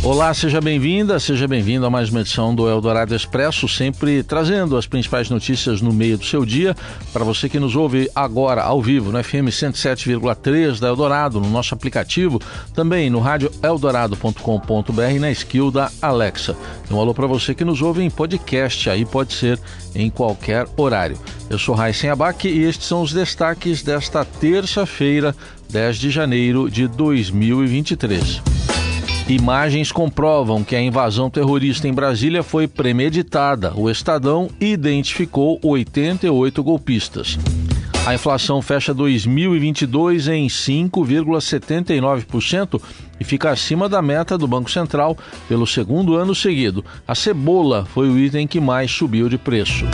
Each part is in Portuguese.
Olá, seja bem-vinda, seja bem-vindo a mais uma edição do Eldorado Expresso, sempre trazendo as principais notícias no meio do seu dia. Para você que nos ouve agora ao vivo no FM 107,3 da Eldorado, no nosso aplicativo, também no rádio eldorado.com.br na skill da Alexa. Um alô para você que nos ouve em podcast, aí pode ser em qualquer horário. Eu sou Raíssen Abac e estes são os destaques desta terça-feira, 10 de janeiro de 2023. Imagens comprovam que a invasão terrorista em Brasília foi premeditada. O Estadão identificou 88 golpistas. A inflação fecha 2022 em 5,79% e fica acima da meta do Banco Central pelo segundo ano seguido. A cebola foi o item que mais subiu de preço.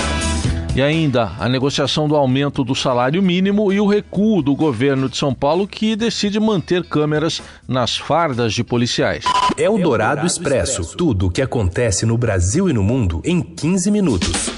E ainda a negociação do aumento do salário mínimo e o recuo do governo de São Paulo que decide manter câmeras nas fardas de policiais. É o Dourado Expresso. Tudo o que acontece no Brasil e no mundo em 15 minutos.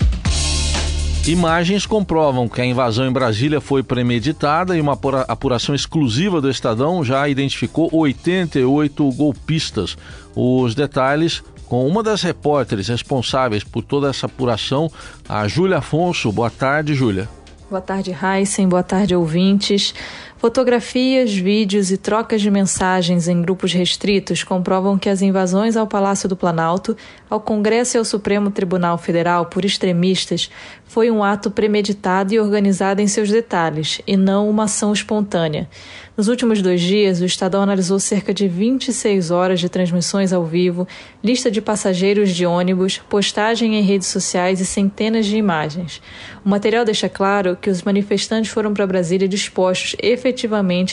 Imagens comprovam que a invasão em Brasília foi premeditada e uma apuração exclusiva do Estadão já identificou 88 golpistas. Os detalhes com uma das repórteres responsáveis por toda essa apuração, a Júlia Afonso. Boa tarde, Júlia. Boa tarde, Heisen. Boa tarde, ouvintes. Fotografias, vídeos e trocas de mensagens em grupos restritos comprovam que as invasões ao Palácio do Planalto, ao Congresso e ao Supremo Tribunal Federal por extremistas foi um ato premeditado e organizado em seus detalhes, e não uma ação espontânea. Nos últimos dois dias, o Estadão analisou cerca de 26 horas de transmissões ao vivo, lista de passageiros de ônibus, postagem em redes sociais e centenas de imagens. O material deixa claro que os manifestantes foram para Brasília dispostos efetivamente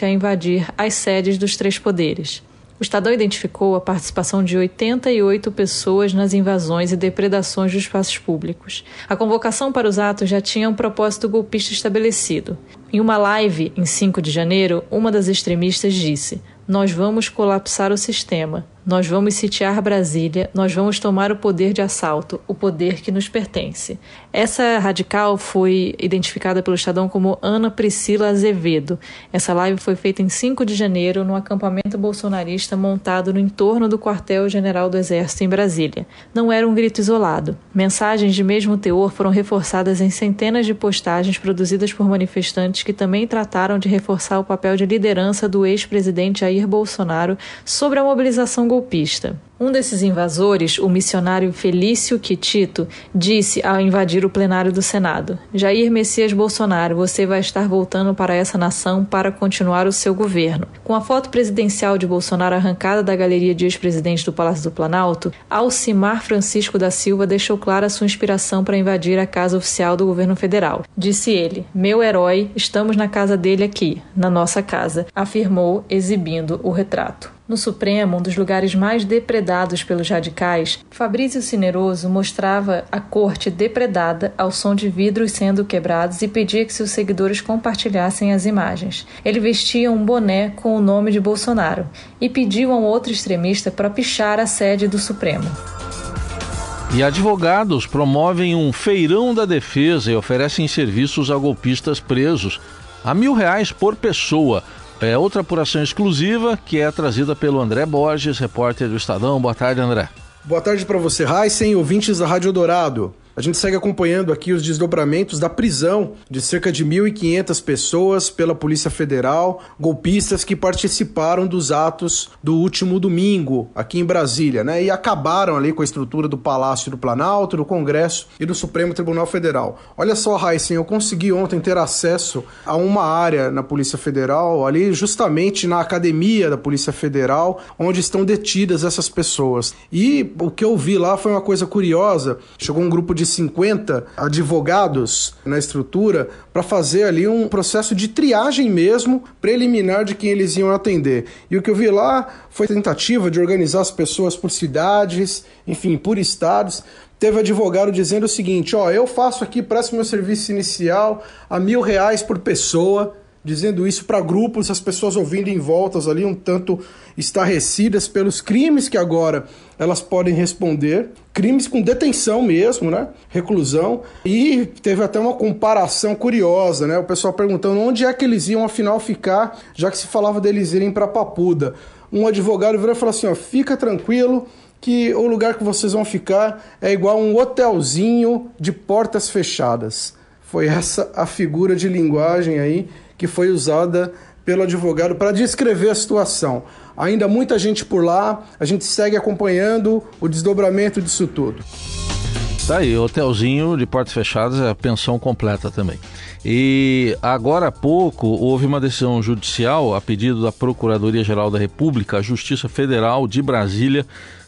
a invadir as sedes dos três poderes. O Estadão identificou a participação de 88 pessoas nas invasões e depredações dos espaços públicos. A convocação para os atos já tinha um propósito golpista estabelecido. Em uma live, em 5 de janeiro, uma das extremistas disse: Nós vamos colapsar o sistema. Nós vamos sitiar Brasília, nós vamos tomar o poder de assalto, o poder que nos pertence. Essa radical foi identificada pelo Estadão como Ana Priscila Azevedo. Essa live foi feita em 5 de janeiro no acampamento bolsonarista montado no entorno do quartel-general do Exército em Brasília. Não era um grito isolado. Mensagens de mesmo teor foram reforçadas em centenas de postagens produzidas por manifestantes que também trataram de reforçar o papel de liderança do ex-presidente Jair Bolsonaro sobre a mobilização golpista. Um desses invasores, o missionário Felício Quitito, disse ao invadir o plenário do Senado: Jair Messias Bolsonaro, você vai estar voltando para essa nação para continuar o seu governo. Com a foto presidencial de Bolsonaro arrancada da galeria de ex-presidente do Palácio do Planalto, Alcimar Francisco da Silva deixou clara sua inspiração para invadir a casa oficial do governo federal. Disse ele: Meu herói, estamos na casa dele aqui, na nossa casa, afirmou, exibindo o retrato. No Supremo, um dos lugares mais depredados pelos radicais, Fabrício Cineroso mostrava a corte depredada ao som de vidros sendo quebrados e pedia que seus seguidores compartilhassem as imagens. Ele vestia um boné com o nome de Bolsonaro e pediu a um outro extremista para pichar a sede do Supremo. E advogados promovem um feirão da defesa e oferecem serviços a golpistas presos a mil reais por pessoa. É outra apuração exclusiva que é trazida pelo André Borges, repórter do Estadão. Boa tarde, André. Boa tarde para você, Heisen, ouvintes da Rádio Dourado. A gente segue acompanhando aqui os desdobramentos da prisão de cerca de 1.500 pessoas pela Polícia Federal, golpistas que participaram dos atos do último domingo aqui em Brasília, né? E acabaram ali com a estrutura do Palácio do Planalto, do Congresso e do Supremo Tribunal Federal. Olha só, Heisen, eu consegui ontem ter acesso a uma área na Polícia Federal, ali justamente na academia da Polícia Federal, onde estão detidas essas pessoas. E o que eu vi lá foi uma coisa curiosa. Chegou um grupo de de 50 advogados na estrutura para fazer ali um processo de triagem mesmo, preliminar de quem eles iam atender. E o que eu vi lá foi tentativa de organizar as pessoas por cidades, enfim, por estados. Teve advogado dizendo o seguinte: ó, eu faço aqui, presto meu serviço inicial a mil reais por pessoa dizendo isso para grupos, as pessoas ouvindo em voltas ali, um tanto estarrecidas pelos crimes que agora elas podem responder, crimes com detenção mesmo, né? Reclusão. E teve até uma comparação curiosa, né? O pessoal perguntando onde é que eles iam afinal ficar, já que se falava deles irem para Papuda. Um advogado virou e falou assim: ó, fica tranquilo que o lugar que vocês vão ficar é igual um hotelzinho de portas fechadas. Foi essa a figura de linguagem aí que foi usada pelo advogado para descrever a situação. Ainda muita gente por lá, a gente segue acompanhando o desdobramento disso tudo. Tá aí, hotelzinho de portas fechadas é a pensão completa também. E agora há pouco houve uma decisão judicial a pedido da Procuradoria-Geral da República, a Justiça Federal de Brasília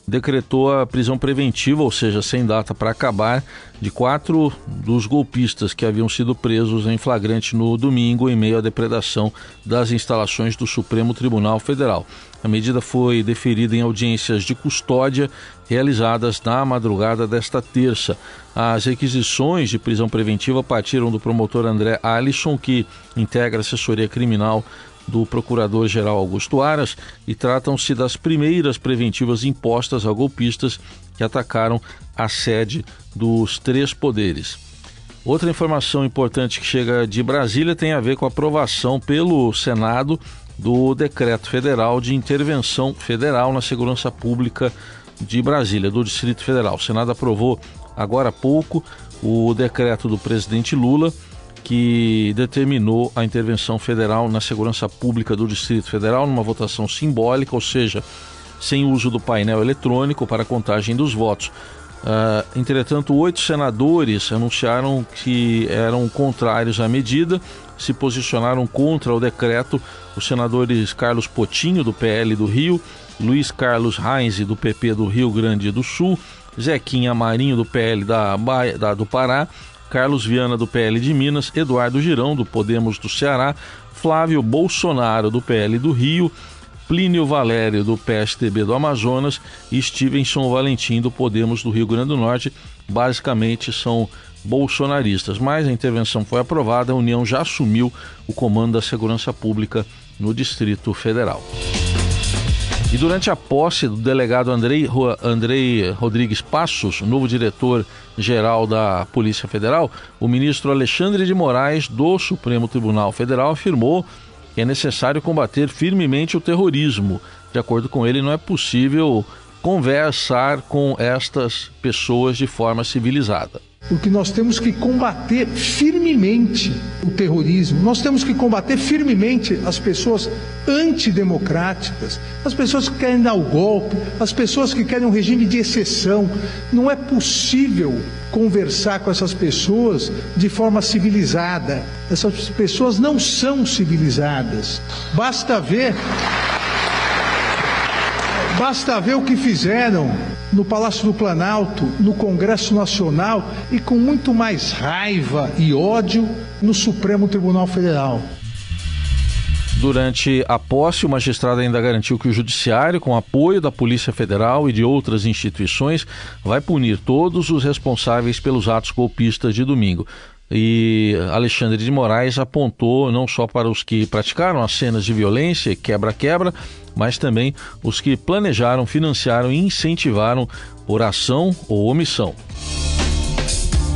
decretou a prisão preventiva, ou seja, sem data para acabar, de quatro dos golpistas que haviam sido presos em flagrante no domingo em meio à depredação das instalações do Supremo Tribunal Federal. A medida foi deferida em audiências de custódia realizadas na madrugada desta terça. As requisições de prisão preventiva partiram do promotor André Alisson, que integra a assessoria criminal do Procurador-Geral Augusto Aras e tratam-se das primeiras preventivas impostas a golpistas que atacaram a sede dos três poderes. Outra informação importante que chega de Brasília tem a ver com a aprovação pelo Senado do decreto federal de intervenção federal na segurança pública de Brasília, do Distrito Federal. O Senado aprovou agora há pouco o decreto do presidente Lula que determinou a intervenção federal na segurança pública do Distrito Federal numa votação simbólica, ou seja, sem uso do painel eletrônico para contagem dos votos. Uh, entretanto, oito senadores anunciaram que eram contrários à medida, se posicionaram contra o decreto. Os senadores Carlos Potinho, do PL do Rio, Luiz Carlos Reis, do PP do Rio Grande do Sul, Zequinha Marinho, do PL da, da, do Pará, Carlos Viana, do PL de Minas, Eduardo Girão, do Podemos do Ceará, Flávio Bolsonaro, do PL do Rio, Plínio Valério, do PSTB do Amazonas e Stevenson Valentim, do Podemos do Rio Grande do Norte. Basicamente são bolsonaristas, mas a intervenção foi aprovada, a União já assumiu o comando da segurança pública no Distrito Federal. E durante a posse do delegado Andrei, Andrei Rodrigues Passos, novo diretor-geral da Polícia Federal, o ministro Alexandre de Moraes, do Supremo Tribunal Federal, afirmou que é necessário combater firmemente o terrorismo. De acordo com ele, não é possível conversar com estas pessoas de forma civilizada porque nós temos que combater firmemente o terrorismo, nós temos que combater firmemente as pessoas antidemocráticas, as pessoas que querem dar o golpe, as pessoas que querem um regime de exceção. Não é possível conversar com essas pessoas de forma civilizada. Essas pessoas não são civilizadas. Basta ver Basta ver o que fizeram no Palácio do Planalto, no Congresso Nacional e com muito mais raiva e ódio no Supremo Tribunal Federal. Durante a posse, o magistrado ainda garantiu que o Judiciário, com apoio da Polícia Federal e de outras instituições, vai punir todos os responsáveis pelos atos golpistas de domingo. E Alexandre de Moraes apontou não só para os que praticaram as cenas de violência e quebra-quebra, mas também os que planejaram, financiaram e incentivaram por ação ou omissão.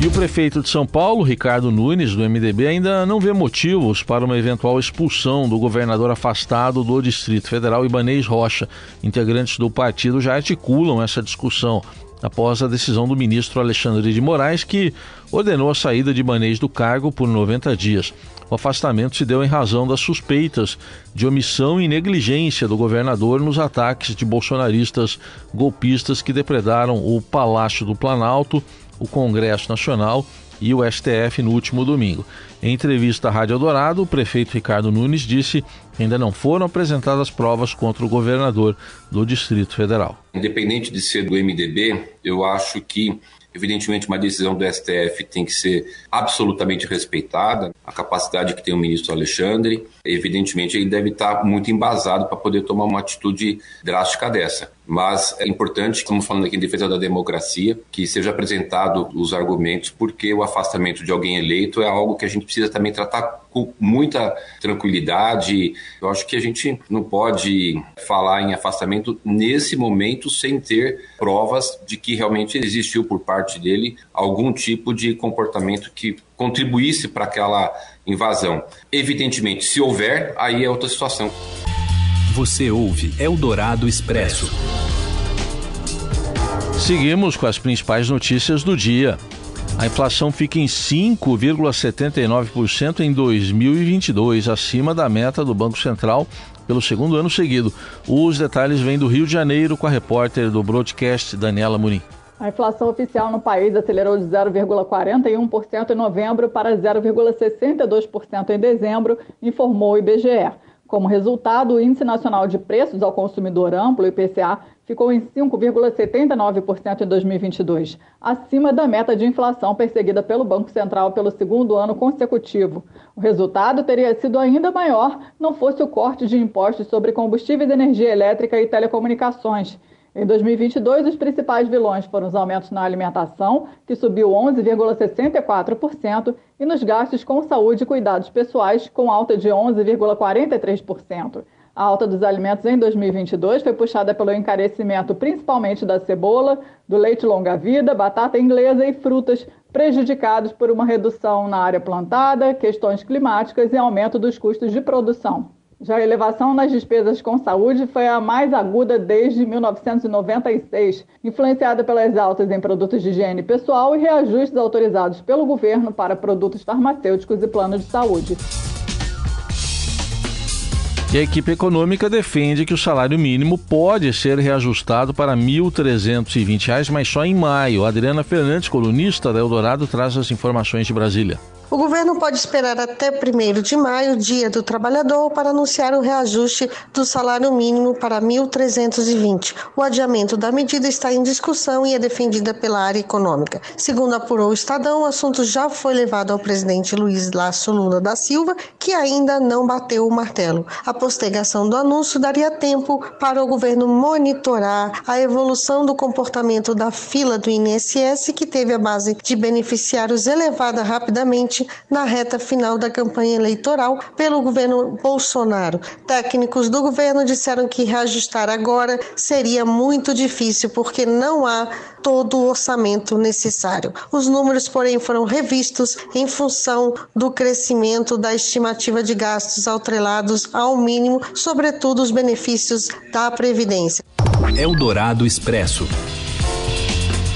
E o prefeito de São Paulo, Ricardo Nunes, do MDB, ainda não vê motivos para uma eventual expulsão do governador afastado do Distrito Federal, Ibanês Rocha. Integrantes do partido já articulam essa discussão após a decisão do ministro Alexandre de Moraes, que ordenou a saída de Ibanês do cargo por 90 dias. O afastamento se deu em razão das suspeitas de omissão e negligência do governador nos ataques de bolsonaristas golpistas que depredaram o Palácio do Planalto, o Congresso Nacional e o STF no último domingo. Em entrevista à Rádio Eldorado, o prefeito Ricardo Nunes disse que ainda não foram apresentadas provas contra o governador do Distrito Federal. Independente de ser do MDB, eu acho que Evidentemente, uma decisão do STF tem que ser absolutamente respeitada, a capacidade que tem o ministro Alexandre. Evidentemente, ele deve estar muito embasado para poder tomar uma atitude drástica dessa. Mas é importante, estamos falando aqui em defesa da democracia, que seja apresentado os argumentos, porque o afastamento de alguém eleito é algo que a gente precisa também tratar com muita tranquilidade. Eu acho que a gente não pode falar em afastamento nesse momento sem ter provas de que realmente existiu por parte dele algum tipo de comportamento que contribuísse para aquela invasão. Evidentemente, se houver, aí é outra situação. Você ouve Eldorado Expresso. Seguimos com as principais notícias do dia. A inflação fica em 5,79% em 2022, acima da meta do Banco Central pelo segundo ano seguido. Os detalhes vêm do Rio de Janeiro com a repórter do broadcast Daniela Murim. A inflação oficial no país acelerou de 0,41% em novembro para 0,62% em dezembro, informou o IBGE. Como resultado, o Índice Nacional de Preços ao Consumidor Amplo, IPCA, ficou em 5,79% em 2022, acima da meta de inflação perseguida pelo Banco Central pelo segundo ano consecutivo. O resultado teria sido ainda maior não fosse o corte de impostos sobre combustíveis, energia elétrica e telecomunicações. Em 2022, os principais vilões foram os aumentos na alimentação, que subiu 11,64%, e nos gastos com saúde e cuidados pessoais, com alta de 11,43%. A alta dos alimentos em 2022 foi puxada pelo encarecimento principalmente da cebola, do leite longa-vida, batata inglesa e frutas, prejudicados por uma redução na área plantada, questões climáticas e aumento dos custos de produção. Já a elevação nas despesas com saúde foi a mais aguda desde 1996, influenciada pelas altas em produtos de higiene pessoal e reajustes autorizados pelo governo para produtos farmacêuticos e planos de saúde. E a equipe econômica defende que o salário mínimo pode ser reajustado para R$ 1.320, mas só em maio. Adriana Fernandes, colunista da Eldorado, traz as informações de Brasília. O governo pode esperar até 1 de maio, dia do trabalhador, para anunciar o reajuste do salário mínimo para 1.320. O adiamento da medida está em discussão e é defendida pela área econômica. Segundo apurou o Estadão, o assunto já foi levado ao presidente Luiz Lácio Lula da Silva, que ainda não bateu o martelo. A postergação do anúncio daria tempo para o governo monitorar a evolução do comportamento da fila do INSS, que teve a base de beneficiários elevada rapidamente na reta final da campanha eleitoral pelo governo Bolsonaro. Técnicos do governo disseram que reajustar agora seria muito difícil porque não há todo o orçamento necessário. Os números, porém, foram revistos em função do crescimento da estimativa de gastos atrelados ao mínimo, sobretudo os benefícios da Previdência. Eldorado Expresso.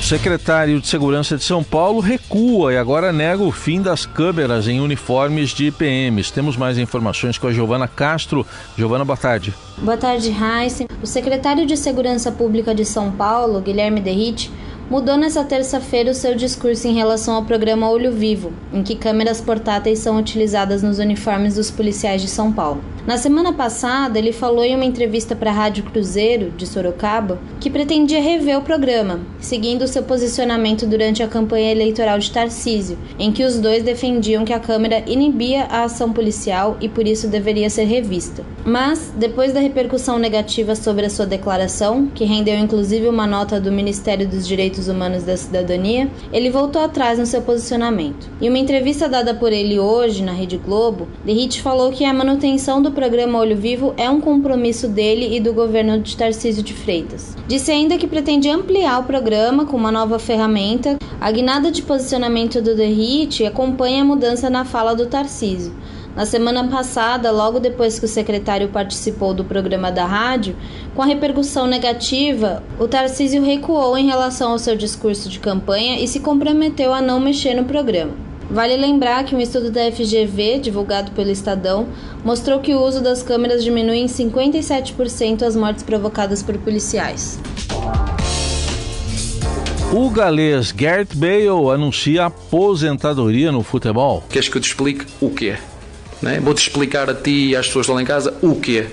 Secretário de Segurança de São Paulo recua e agora nega o fim das câmeras em uniformes de IPMs. Temos mais informações com a Giovana Castro. Giovana, boa tarde. Boa tarde, Heisen. O secretário de Segurança Pública de São Paulo, Guilherme Derrite, mudou nesta terça-feira o seu discurso em relação ao programa Olho Vivo, em que câmeras portáteis são utilizadas nos uniformes dos policiais de São Paulo. Na semana passada, ele falou em uma entrevista para a Rádio Cruzeiro, de Sorocaba, que pretendia rever o programa, seguindo seu posicionamento durante a campanha eleitoral de Tarcísio, em que os dois defendiam que a Câmara inibia a ação policial e por isso deveria ser revista. Mas, depois da repercussão negativa sobre a sua declaração, que rendeu inclusive uma nota do Ministério dos Direitos Humanos da Cidadania, ele voltou atrás no seu posicionamento. Em uma entrevista dada por ele hoje na Rede Globo, Derrite falou que a manutenção do programa Olho Vivo é um compromisso dele e do governo de Tarcísio de Freitas. Disse ainda que pretende ampliar o programa com uma nova ferramenta. A guinada de posicionamento do Derrite acompanha a mudança na fala do Tarcísio. Na semana passada, logo depois que o secretário participou do programa da rádio, com a repercussão negativa, o Tarcísio recuou em relação ao seu discurso de campanha e se comprometeu a não mexer no programa. Vale lembrar que um estudo da FGV, divulgado pelo Estadão, mostrou que o uso das câmeras diminui em 57% as mortes provocadas por policiais. O galês Gareth Bale anuncia aposentadoria no futebol. Queres que eu te explique o quê? Né? Vou-te explicar a ti e às pessoas que estão lá em casa o quê?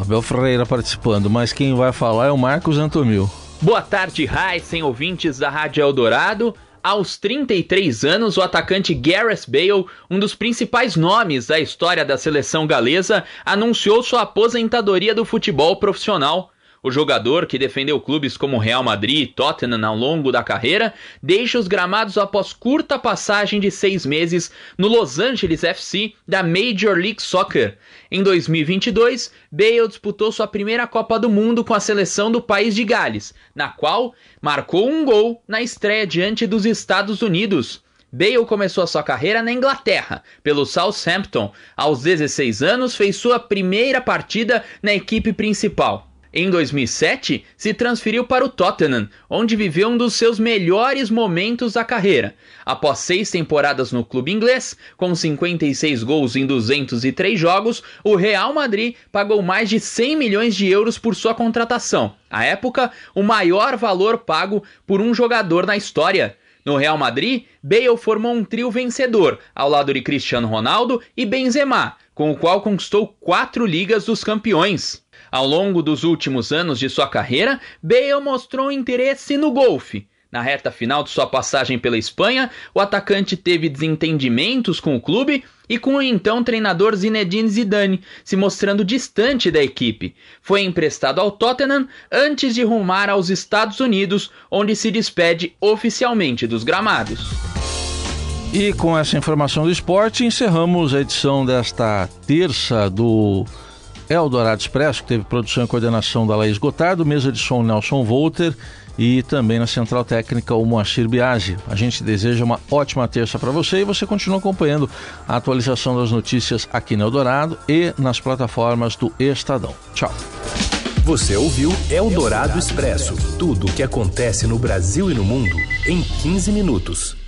Abel Ferreira participando, mas quem vai falar é o Marcos Antomil. Boa tarde, sem ouvintes da Rádio Eldorado. Aos 33 anos, o atacante Gareth Bale, um dos principais nomes da história da seleção galesa, anunciou sua aposentadoria do futebol profissional. O jogador, que defendeu clubes como Real Madrid e Tottenham ao longo da carreira, deixa os gramados após curta passagem de seis meses no Los Angeles FC da Major League Soccer. Em 2022, Bale disputou sua primeira Copa do Mundo com a seleção do país de Gales, na qual marcou um gol na estreia diante dos Estados Unidos. Bale começou a sua carreira na Inglaterra, pelo Southampton. Aos 16 anos, fez sua primeira partida na equipe principal. Em 2007, se transferiu para o Tottenham, onde viveu um dos seus melhores momentos da carreira. Após seis temporadas no clube inglês, com 56 gols em 203 jogos, o Real Madrid pagou mais de 100 milhões de euros por sua contratação. À época, o maior valor pago por um jogador na história. No Real Madrid, Bale formou um trio vencedor, ao lado de Cristiano Ronaldo e Benzema, com o qual conquistou quatro Ligas dos Campeões. Ao longo dos últimos anos de sua carreira, Bale mostrou interesse no golfe. Na reta final de sua passagem pela Espanha, o atacante teve desentendimentos com o clube e com o então treinador Zinedine Zidane, se mostrando distante da equipe. Foi emprestado ao Tottenham antes de rumar aos Estados Unidos, onde se despede oficialmente dos gramados. E com essa informação do esporte, encerramos a edição desta terça do Eldorado Expresso, que teve produção e coordenação da Laís Gotardo, mesa de som Nelson Volter e também na central técnica o Moacir Biagi. A gente deseja uma ótima terça para você e você continua acompanhando a atualização das notícias aqui no Eldorado e nas plataformas do Estadão. Tchau. Você ouviu Eldorado Expresso tudo o que acontece no Brasil e no mundo em 15 minutos.